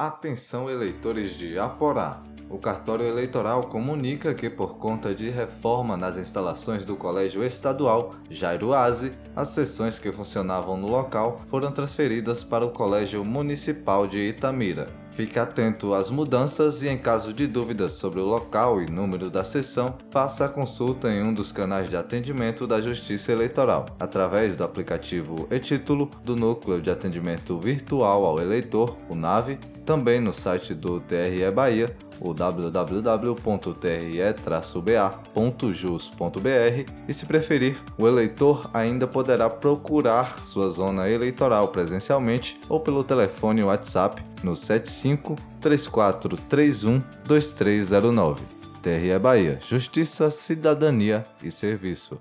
Atenção eleitores de Aporá. O cartório eleitoral comunica que, por conta de reforma nas instalações do Colégio Estadual Jairuase, as sessões que funcionavam no local foram transferidas para o Colégio Municipal de Itamira. Fique atento às mudanças e, em caso de dúvidas sobre o local e número da sessão, faça a consulta em um dos canais de atendimento da Justiça Eleitoral, através do aplicativo e-Título do Núcleo de Atendimento Virtual ao Eleitor, o NAVE, também no site do TRE Bahia, o www.tre-ba.jus.br e, se preferir, o eleitor ainda poderá procurar sua zona eleitoral presencialmente ou pelo telefone WhatsApp no 75 3431 2309. TRE Bahia, Justiça, Cidadania e Serviço.